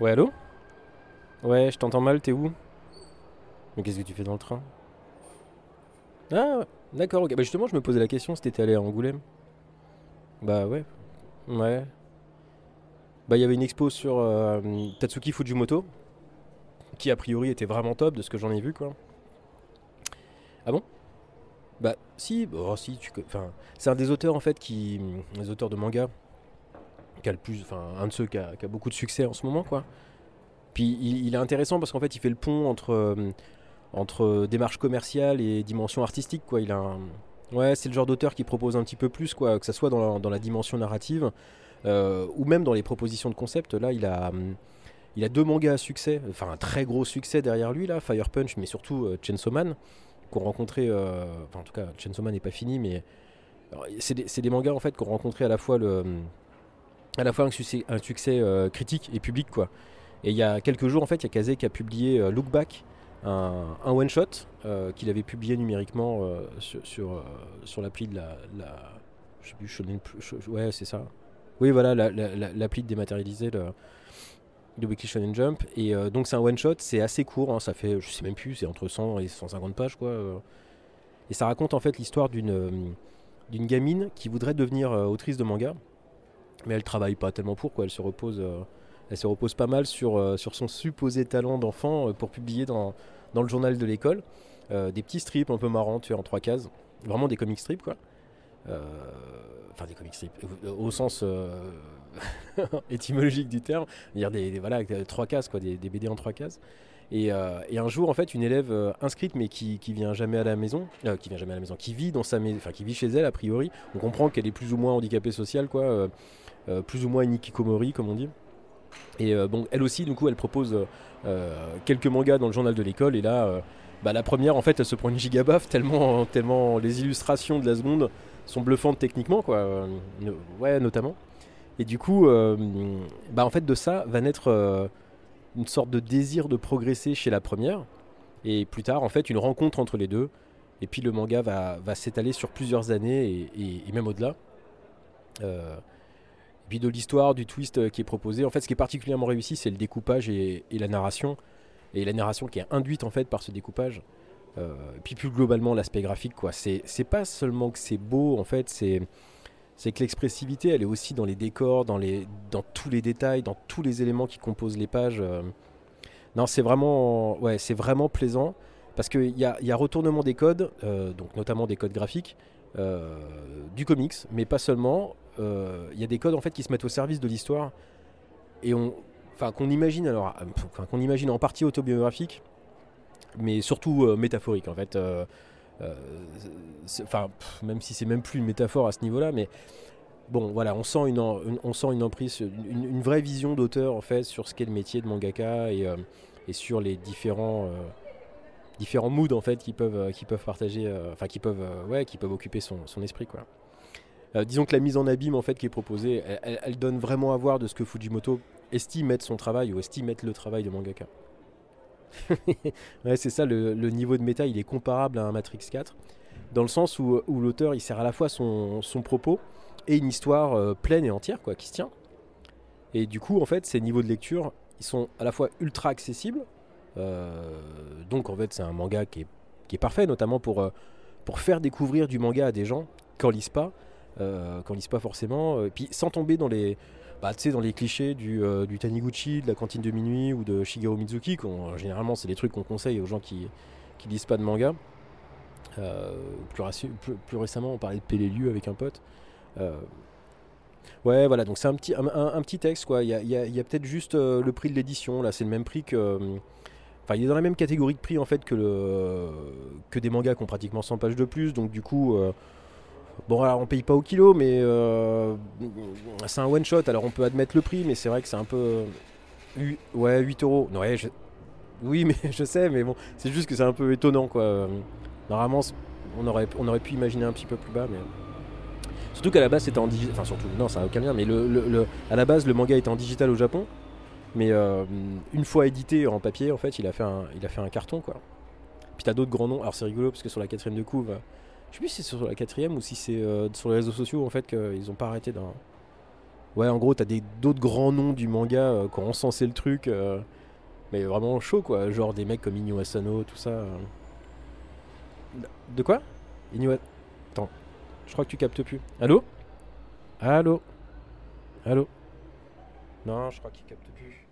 Ouais, allô Ouais, je t'entends mal, t'es où Mais qu'est-ce que tu fais dans le train Ah, d'accord, ok. Bah justement, je me posais la question si t'étais allé à Angoulême. Bah ouais. Ouais. Bah il y avait une expo sur euh, Tatsuki Fujimoto, qui a priori était vraiment top de ce que j'en ai vu, quoi. Ah bon Bah si, oh, si, tu... Enfin, c'est un des auteurs, en fait, qui... Les auteurs de manga, qui a le plus... Enfin, un de ceux qui a, qui a beaucoup de succès en ce moment, quoi. Puis il, est intéressant parce qu'en fait, il fait le pont entre, euh, entre démarche commerciale et dimension artistique. Quoi. Il a Ouais, c'est le genre d'auteur qui propose un petit peu plus, quoi, que ce soit dans la, dans la dimension narrative euh, ou même dans les propositions de concept. Là, il a, hum, il a deux mangas à succès, enfin un très gros succès derrière lui, là, Fire Punch, mais surtout euh, Chainsaw Man, qu'on rencontrait. euh, Enfin, en tout cas, Chainsaw Man n'est pas fini, mais c'est des, des mangas en fait qu'on rencontrait à la fois le, à la fois un succès, un succès euh, critique et public, quoi. Et il y a quelques jours, en fait, il y a Kazé qui a publié euh, Look Back, un, one-shot euh, qu'il avait publié numériquement sur, sur, l'appli de la, Je sais plus, Plus- Sh- Ouais, c'est ça. Oui, voilà, la- la- la- l'appli dématérialisé de, Weekly Shonen Jump. Et euh, donc, c'est un one-shot, c'est assez court, hein, ça fait, je sais même plus, c'est entre 100 et 150 pages, quoi. euh. Et ça raconte en fait l'histoire d'une euh, d'une gamine qui voudrait devenir autrice de manga, mais elle travaille pas tellement pour, quoi. Elle se repose. elle se repose pas mal sur, sur son supposé talent d'enfant pour publier dans, dans le journal de l'école des petits strips un peu marrants, tu vois, en trois cases. Vraiment des comic strips, quoi. Euh, Enfin, des comic strips, euh, au sens euh, étymologique du terme. Dire des, voilà, trois cases, quoi, des, BD en trois cases. Et, un jour, en fait, une élève inscrite, mais qui, qui vient jamais à la maison, qui vient jamais à la maison, qui vit dans sa enfin, qui vit chez elle, a priori. On comprend qu'elle est plus ou moins handicapée sociale, quoi, plus ou moins une hikikomori, comme on dit. Et euh, bon, elle aussi, du coup, elle propose euh, euh, quelques mangas dans le journal de l'école. Et là, bah, la première, en fait, elle se prend une gigabaffe tellement, tellement les illustrations de la seconde sont bluffantes techniquement, quoi. ouais, notamment. Et du coup, bah, en fait, de ça va naître une sorte de désir de progresser chez la première. Et plus tard, en fait, une rencontre entre les deux. Et puis le manga va, va s'étaler sur plusieurs années et, même au-delà. Puis de l'histoire, du twist euh, qui est proposé. En fait, ce qui est particulièrement réussi, c'est le découpage et, la narration. Et la narration qui est induite en fait par ce découpage. Euh, puis plus globalement, l'aspect graphique, quoi. C'est pas seulement que c'est beau, en fait, c'est que l'expressivité, elle est aussi dans les décors, dans, les, dans tous les détails, dans tous les éléments qui composent les pages. euh. Non, c'est vraiment, ouais, c'est vraiment plaisant parce qu'il y a, y a retournement des codes, donc notamment des codes graphiques, du comics, mais pas seulement. Euh, Il y a des codes en fait qui se mettent au service de l'histoire et on, enfin qu'on imagine alors, euh, qu'on imagine en partie autobiographique, mais surtout euh, métaphorique en fait. euh, euh, Enfin, même si c'est même plus une métaphore à ce niveau-là, mais bon, voilà, on sent une, une- on sent une emprise, une, une vraie vision d'auteur en fait sur ce qu'est le métier de mangaka et, euh, et sur les différents euh, différents moods en fait qui peuvent euh, qui peuvent partager, euh, enfin qui peuvent euh, ouais, qui peuvent occuper son, son esprit quoi. Euh, disons que la mise en abîme en fait qui est proposée, elle, donne vraiment à voir de ce que Fujimoto estime être son travail ou estime être le travail de mangaka. ouais, c'est ça, le, niveau de méta, il est comparable à un Matrix 4, dans le sens où, l'auteur, il sert à la fois son, propos et une histoire euh, pleine et entière, quoi, qui se tient. Et du coup, en fait, ces niveaux de lecture, ils sont à la fois ultra accessibles, euh, donc en fait, c'est un manga qui est, parfait, notamment pour, pour faire découvrir du manga à des gens qui en lisent pas, euh, qui en lisent pas forcément, et puis sans tomber dans les, bah, dans les clichés du, euh, du Taniguchi, de la cantine de minuit ou de Shigeru Mizuki. qu'on- généralement, c'est des trucs qu'on conseille aux gens qui, qui lisent pas de manga. Euh, plus, récemment, on parlait de Pélélu avec un pote. Euh, ouais, voilà, donc c'est un petit, un, petit texte, quoi. Il y a, a- peut-être juste euh, le prix de l'édition, là, c'est le même prix que. euh, Enfin, il est dans la même catégorie de prix en fait que, le, que des mangas qui ont pratiquement 100 pages de plus, donc du coup. euh, Bon, alors on paye pas au kilo, mais euh, c'est un one shot. Alors on peut admettre le prix, mais c'est vrai que c'est un peu. euh, ouais, 8 euros. Ouais, je- oui, mais je sais, mais bon, c'est juste que c'est un peu étonnant, quoi. Normalement, on aurait, on aurait pu imaginer un petit peu plus bas, mais. Surtout qu'à la base, c'était en digital. Enfin, surtout, non, ça n'a aucun lien, mais à la base, le manga était en digital au Japon. Mais euh, une fois édité en papier, en fait, il a fait un, il a fait un carton, quoi. Puis t'as d'autres grands noms. Alors c'est rigolo parce que sur la quatrième de couve, Je sais plus si c'est sur la quatrième ou si c'est euh, sur les réseaux sociaux en fait qu'ils ont pas arrêté d'un. Ouais, en gros, t'as d'autres grands noms du manga euh, qui ont encensé le truc, euh, mais vraiment chaud quoi. Genre des mecs comme Inu Asano, tout ça. De quoi? Inu. A- Attends, je crois que tu captes plus. Allô? Allô? Allô? Non, je crois qu'il capte plus.